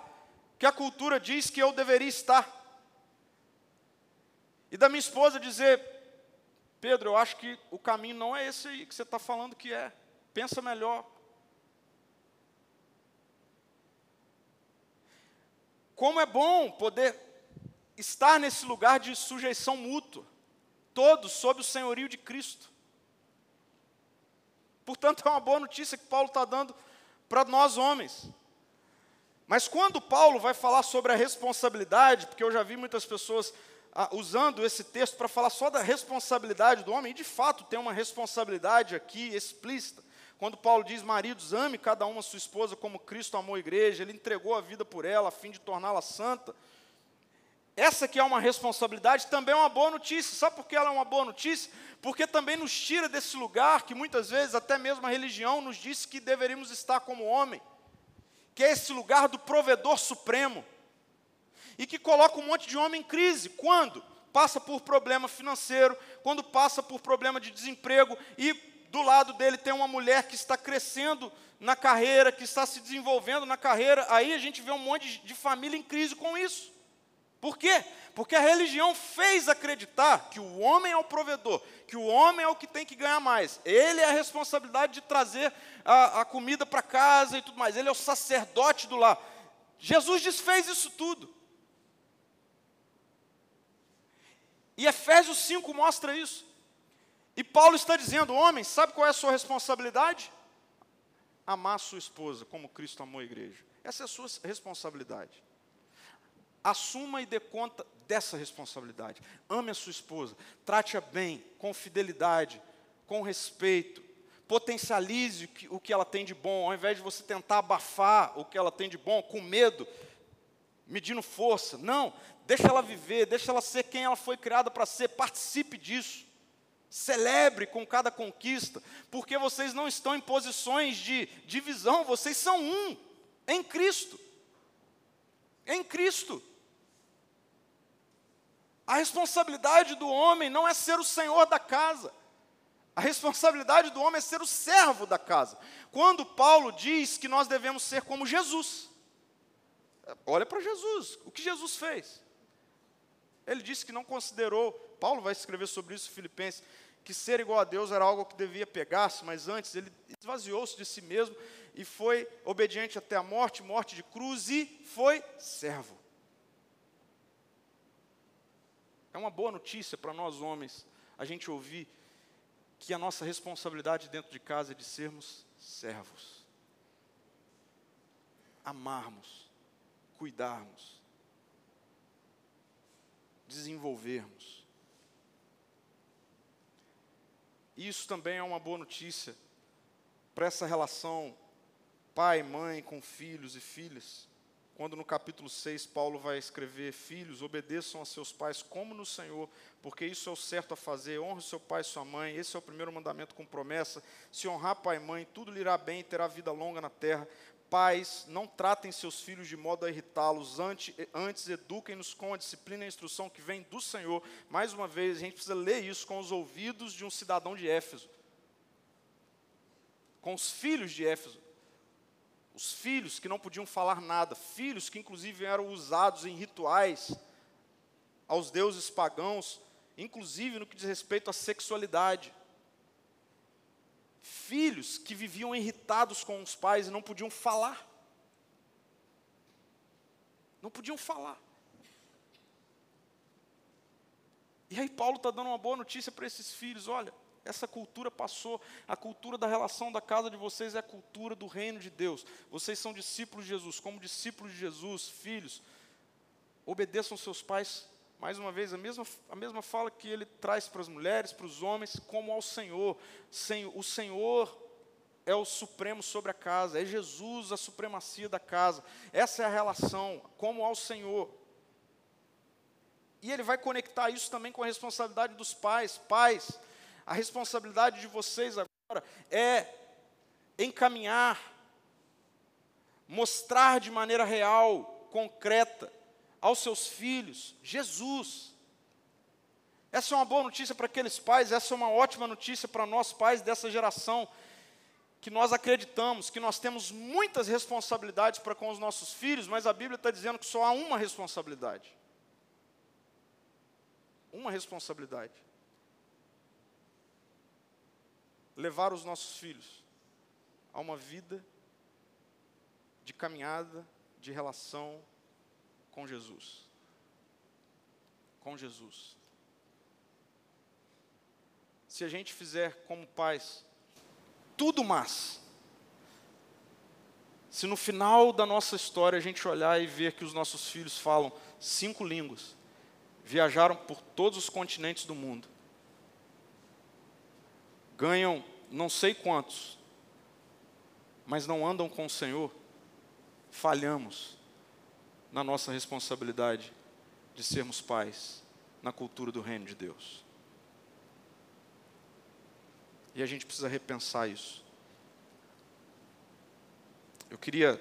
S1: que a cultura diz que eu deveria estar. E da minha esposa dizer: Pedro, eu acho que o caminho não é esse aí que você está falando que é. Pensa melhor. Como é bom poder estar nesse lugar de sujeição mútua, todos sob o senhorio de Cristo. Portanto, é uma boa notícia que Paulo está dando para nós homens. Mas quando Paulo vai falar sobre a responsabilidade, porque eu já vi muitas pessoas ah, usando esse texto para falar só da responsabilidade do homem, e de fato tem uma responsabilidade aqui explícita. Quando Paulo diz, maridos, ame cada uma sua esposa como Cristo amou a igreja, ele entregou a vida por ela a fim de torná-la santa. Essa que é uma responsabilidade também é uma boa notícia. Sabe por que ela é uma boa notícia? Porque também nos tira desse lugar que muitas vezes até mesmo a religião nos disse que deveríamos estar como homem, que é esse lugar do provedor supremo. E que coloca um monte de homem em crise. Quando? Passa por problema financeiro, quando passa por problema de desemprego e do lado dele tem uma mulher que está crescendo na carreira, que está se desenvolvendo na carreira, aí a gente vê um monte de família em crise com isso. Por quê? Porque a religião fez acreditar que o homem é o provedor, que o homem é o que tem que ganhar mais. Ele é a responsabilidade de trazer a, a comida para casa e tudo mais. Ele é o sacerdote do lar. Jesus desfez isso tudo. E Efésios 5 mostra isso. E Paulo está dizendo: homem, sabe qual é a sua responsabilidade? Amar sua esposa como Cristo amou a igreja. Essa é a sua responsabilidade. Assuma e dê conta dessa responsabilidade. Ame a sua esposa, trate-a bem, com fidelidade, com respeito. Potencialize o que ela tem de bom, ao invés de você tentar abafar o que ela tem de bom, com medo, medindo força. Não, deixa ela viver, deixa ela ser quem ela foi criada para ser, participe disso. Celebre com cada conquista, porque vocês não estão em posições de divisão, vocês são um em Cristo. Em Cristo. A responsabilidade do homem não é ser o senhor da casa. A responsabilidade do homem é ser o servo da casa. Quando Paulo diz que nós devemos ser como Jesus, olha para Jesus, o que Jesus fez? Ele disse que não considerou, Paulo vai escrever sobre isso em Filipenses, que ser igual a Deus era algo que devia pegar-se, mas antes ele esvaziou-se de si mesmo e foi obediente até a morte, morte de cruz e foi servo. É uma boa notícia para nós homens a gente ouvir que a nossa responsabilidade dentro de casa é de sermos servos. Amarmos, cuidarmos, desenvolvermos. Isso também é uma boa notícia para essa relação pai, mãe com filhos e filhas. Quando no capítulo 6 Paulo vai escrever: Filhos, obedeçam a seus pais como no Senhor, porque isso é o certo a fazer. Honre seu pai e sua mãe, esse é o primeiro mandamento com promessa. Se honrar pai e mãe, tudo lhe irá bem e terá vida longa na terra. Pais, não tratem seus filhos de modo a irritá-los, antes, antes eduquem-nos com a disciplina e a instrução que vem do Senhor. Mais uma vez, a gente precisa ler isso com os ouvidos de um cidadão de Éfeso, com os filhos de Éfeso. Os filhos que não podiam falar nada, filhos que inclusive eram usados em rituais aos deuses pagãos, inclusive no que diz respeito à sexualidade. Filhos que viviam irritados com os pais e não podiam falar. Não podiam falar. E aí Paulo está dando uma boa notícia para esses filhos: olha, essa cultura passou, a cultura da relação da casa de vocês é a cultura do reino de Deus. Vocês são discípulos de Jesus, como discípulos de Jesus, filhos, obedeçam seus pais. Mais uma vez, a mesma, a mesma fala que ele traz para as mulheres, para os homens, como ao Senhor. O Senhor é o supremo sobre a casa, é Jesus a supremacia da casa. Essa é a relação, como ao Senhor. E ele vai conectar isso também com a responsabilidade dos pais. Pais, a responsabilidade de vocês agora é encaminhar, mostrar de maneira real, concreta, aos seus filhos Jesus. Essa é uma boa notícia para aqueles pais, essa é uma ótima notícia para nós pais dessa geração, que nós acreditamos que nós temos muitas responsabilidades para com os nossos filhos, mas a Bíblia está dizendo que só há uma responsabilidade. Uma responsabilidade levar os nossos filhos a uma vida de caminhada, de relação com Jesus. Com Jesus. Se a gente fizer como pais, tudo mas, se no final da nossa história a gente olhar e ver que os nossos filhos falam cinco línguas, viajaram por todos os continentes do mundo, ganham não sei quantos, mas não andam com o Senhor, falhamos na nossa responsabilidade de sermos pais na cultura do reino de Deus. E a gente precisa repensar isso. Eu queria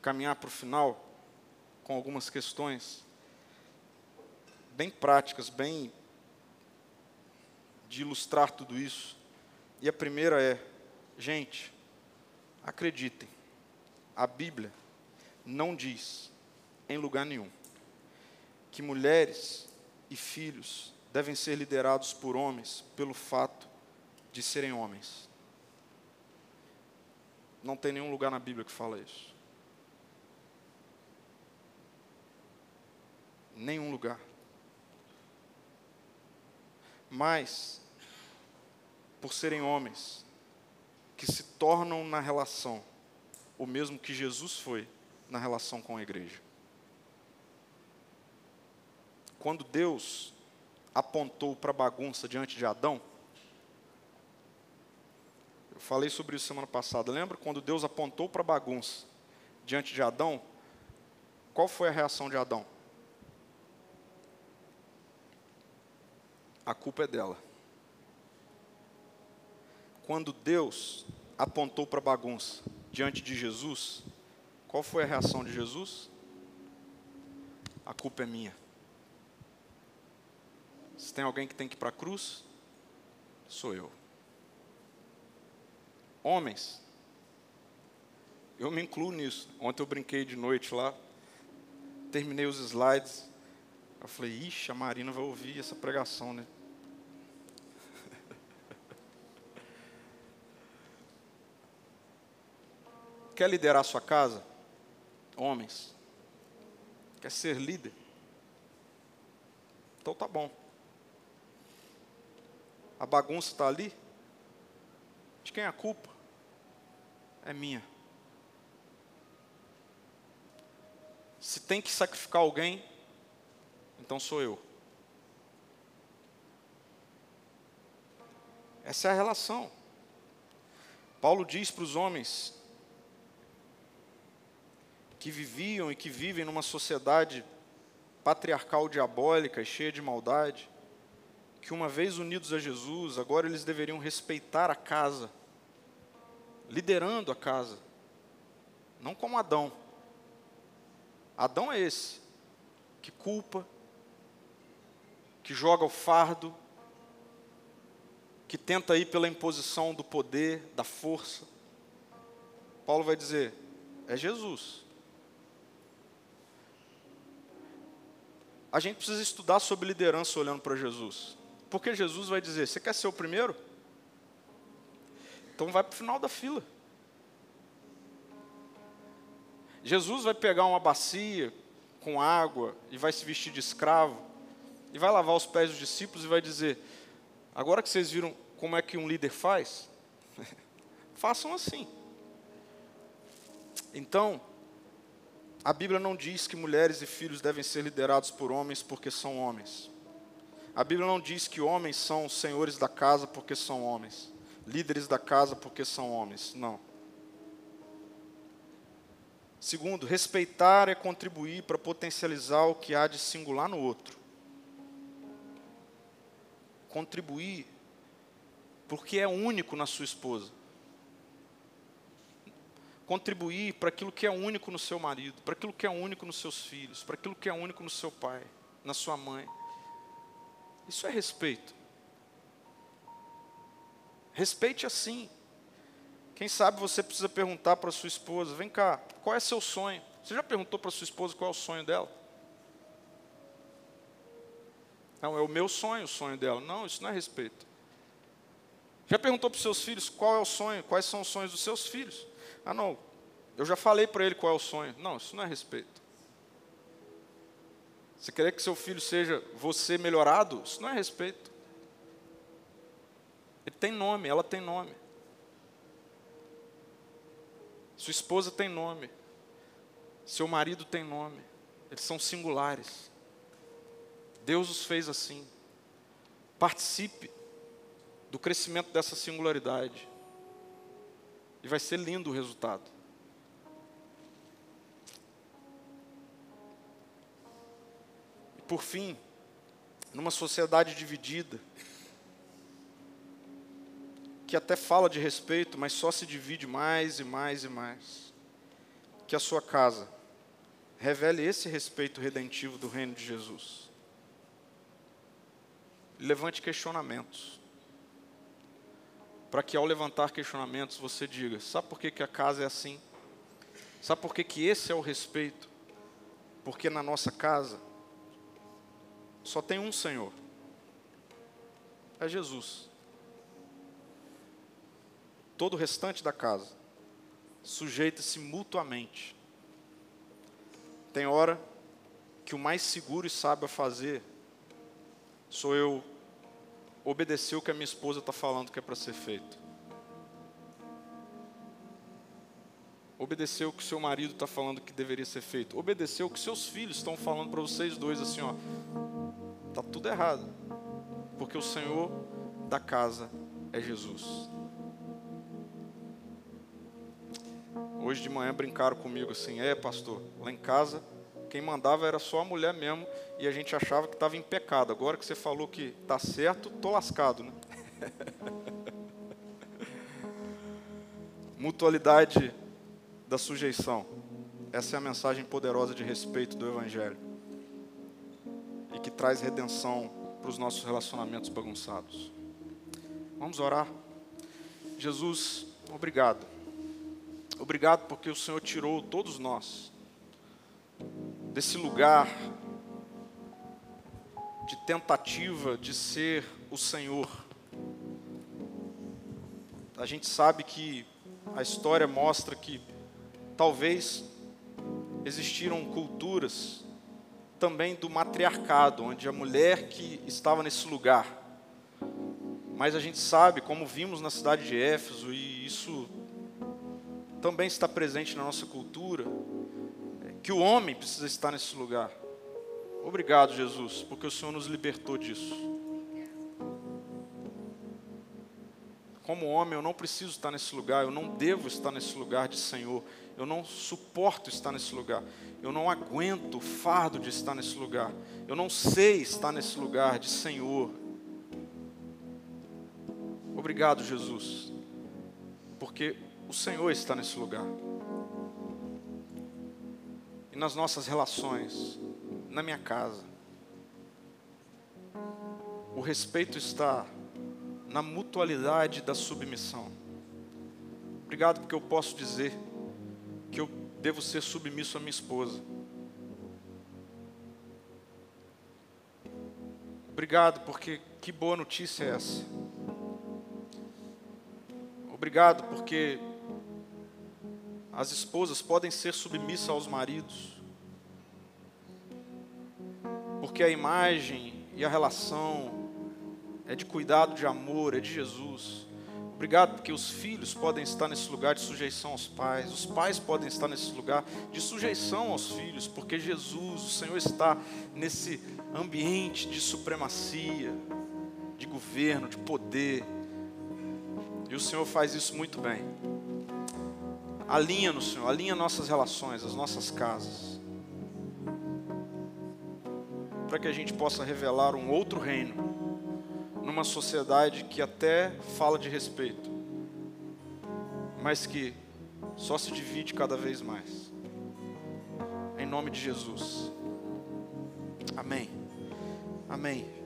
S1: caminhar para o final com algumas questões bem práticas, bem de ilustrar tudo isso. E a primeira é, gente, acreditem, a Bíblia não diz, em lugar nenhum, que mulheres e filhos devem ser liderados por homens pelo fato de serem homens. Não tem nenhum lugar na Bíblia que fala isso. Nenhum lugar. Mas por serem homens, que se tornam na relação o mesmo que Jesus foi na relação com a igreja. Quando Deus apontou para a bagunça diante de Adão, eu falei sobre isso semana passada, lembra? Quando Deus apontou para a bagunça diante de Adão, qual foi a reação de Adão? A culpa é dela quando Deus apontou para a bagunça diante de Jesus, qual foi a reação de Jesus? A culpa é minha. Se tem alguém que tem que ir para a cruz, sou eu. Homens, eu me incluo nisso. Ontem eu brinquei de noite lá, terminei os slides. Eu falei, ixi, a Marina vai ouvir essa pregação, né? Quer liderar sua casa? Homens. Quer ser líder? Então tá bom. A bagunça está ali? De quem é a culpa? É minha. Se tem que sacrificar alguém, então sou eu. Essa é a relação. Paulo diz para os homens que viviam e que vivem numa sociedade patriarcal diabólica cheia de maldade, que uma vez unidos a Jesus, agora eles deveriam respeitar a casa, liderando a casa, não como Adão. Adão é esse, que culpa, que joga o fardo, que tenta ir pela imposição do poder, da força. Paulo vai dizer: é Jesus. A gente precisa estudar sobre liderança olhando para Jesus. Porque Jesus vai dizer: Você quer ser o primeiro? Então vai para o final da fila. Jesus vai pegar uma bacia com água e vai se vestir de escravo e vai lavar os pés dos discípulos e vai dizer: Agora que vocês viram como é que um líder faz, (laughs) façam assim. Então, a Bíblia não diz que mulheres e filhos devem ser liderados por homens porque são homens. A Bíblia não diz que homens são senhores da casa porque são homens, líderes da casa porque são homens. Não. Segundo, respeitar é contribuir para potencializar o que há de singular no outro. Contribuir porque é único na sua esposa. Contribuir para aquilo que é único no seu marido, para aquilo que é único nos seus filhos, para aquilo que é único no seu pai, na sua mãe. Isso é respeito. Respeite assim. Quem sabe você precisa perguntar para sua esposa: vem cá, qual é seu sonho? Você já perguntou para sua esposa qual é o sonho dela? Não, é o meu sonho, o sonho dela. Não, isso não é respeito. Já perguntou para os seus filhos qual é o sonho? Quais são os sonhos dos seus filhos? Ah, não, eu já falei para ele qual é o sonho. Não, isso não é respeito. Você querer que seu filho seja você melhorado? Isso não é respeito. Ele tem nome, ela tem nome. Sua esposa tem nome. Seu marido tem nome. Eles são singulares. Deus os fez assim. Participe do crescimento dessa singularidade. E vai ser lindo o resultado. E por fim, numa sociedade dividida, que até fala de respeito, mas só se divide mais e mais e mais. Que a sua casa revele esse respeito redentivo do reino de Jesus. Levante questionamentos. Para que ao levantar questionamentos você diga: sabe por que, que a casa é assim? Sabe por que, que esse é o respeito? Porque na nossa casa só tem um Senhor. É Jesus todo o restante da casa. Sujeita-se mutuamente. Tem hora que o mais seguro e sábio a fazer sou eu obedecer o que a minha esposa está falando que é para ser feito. Obedecer o que o seu marido está falando que deveria ser feito. Obedecer o que seus filhos estão falando para vocês dois assim, ó. Tá tudo errado. Porque o Senhor da casa é Jesus. Hoje de manhã brincaram comigo assim: é, pastor, lá em casa quem mandava era só a mulher mesmo e a gente achava que estava em pecado. Agora que você falou que está certo, tô lascado, né? (laughs) Mutualidade da sujeição. Essa é a mensagem poderosa de respeito do Evangelho e que traz redenção para os nossos relacionamentos bagunçados. Vamos orar. Jesus, obrigado. Obrigado porque o Senhor tirou todos nós desse lugar de tentativa de ser o Senhor. A gente sabe que a história mostra que talvez existiram culturas também do matriarcado, onde a mulher que estava nesse lugar. Mas a gente sabe, como vimos na cidade de Éfeso, e isso também está presente na nossa cultura, que o homem precisa estar nesse lugar. Obrigado, Jesus, porque o Senhor nos libertou disso. Como homem, eu não preciso estar nesse lugar, eu não devo estar nesse lugar de Senhor, eu não suporto estar nesse lugar, eu não aguento o fardo de estar nesse lugar, eu não sei estar nesse lugar de Senhor. Obrigado, Jesus, porque o Senhor está nesse lugar. Nas nossas relações, na minha casa. O respeito está na mutualidade da submissão. Obrigado porque eu posso dizer que eu devo ser submisso à minha esposa. Obrigado, porque que boa notícia é essa. Obrigado, porque as esposas podem ser submissas aos maridos. Porque a imagem e a relação é de cuidado, de amor, é de Jesus. Obrigado porque os filhos podem estar nesse lugar de sujeição aos pais, os pais podem estar nesse lugar de sujeição aos filhos, porque Jesus, o Senhor, está nesse ambiente de supremacia, de governo, de poder. E o Senhor faz isso muito bem. Alinha no Senhor, alinha nossas relações, as nossas casas. Para que a gente possa revelar um outro reino numa sociedade que até fala de respeito, mas que só se divide cada vez mais. Em nome de Jesus. Amém. Amém.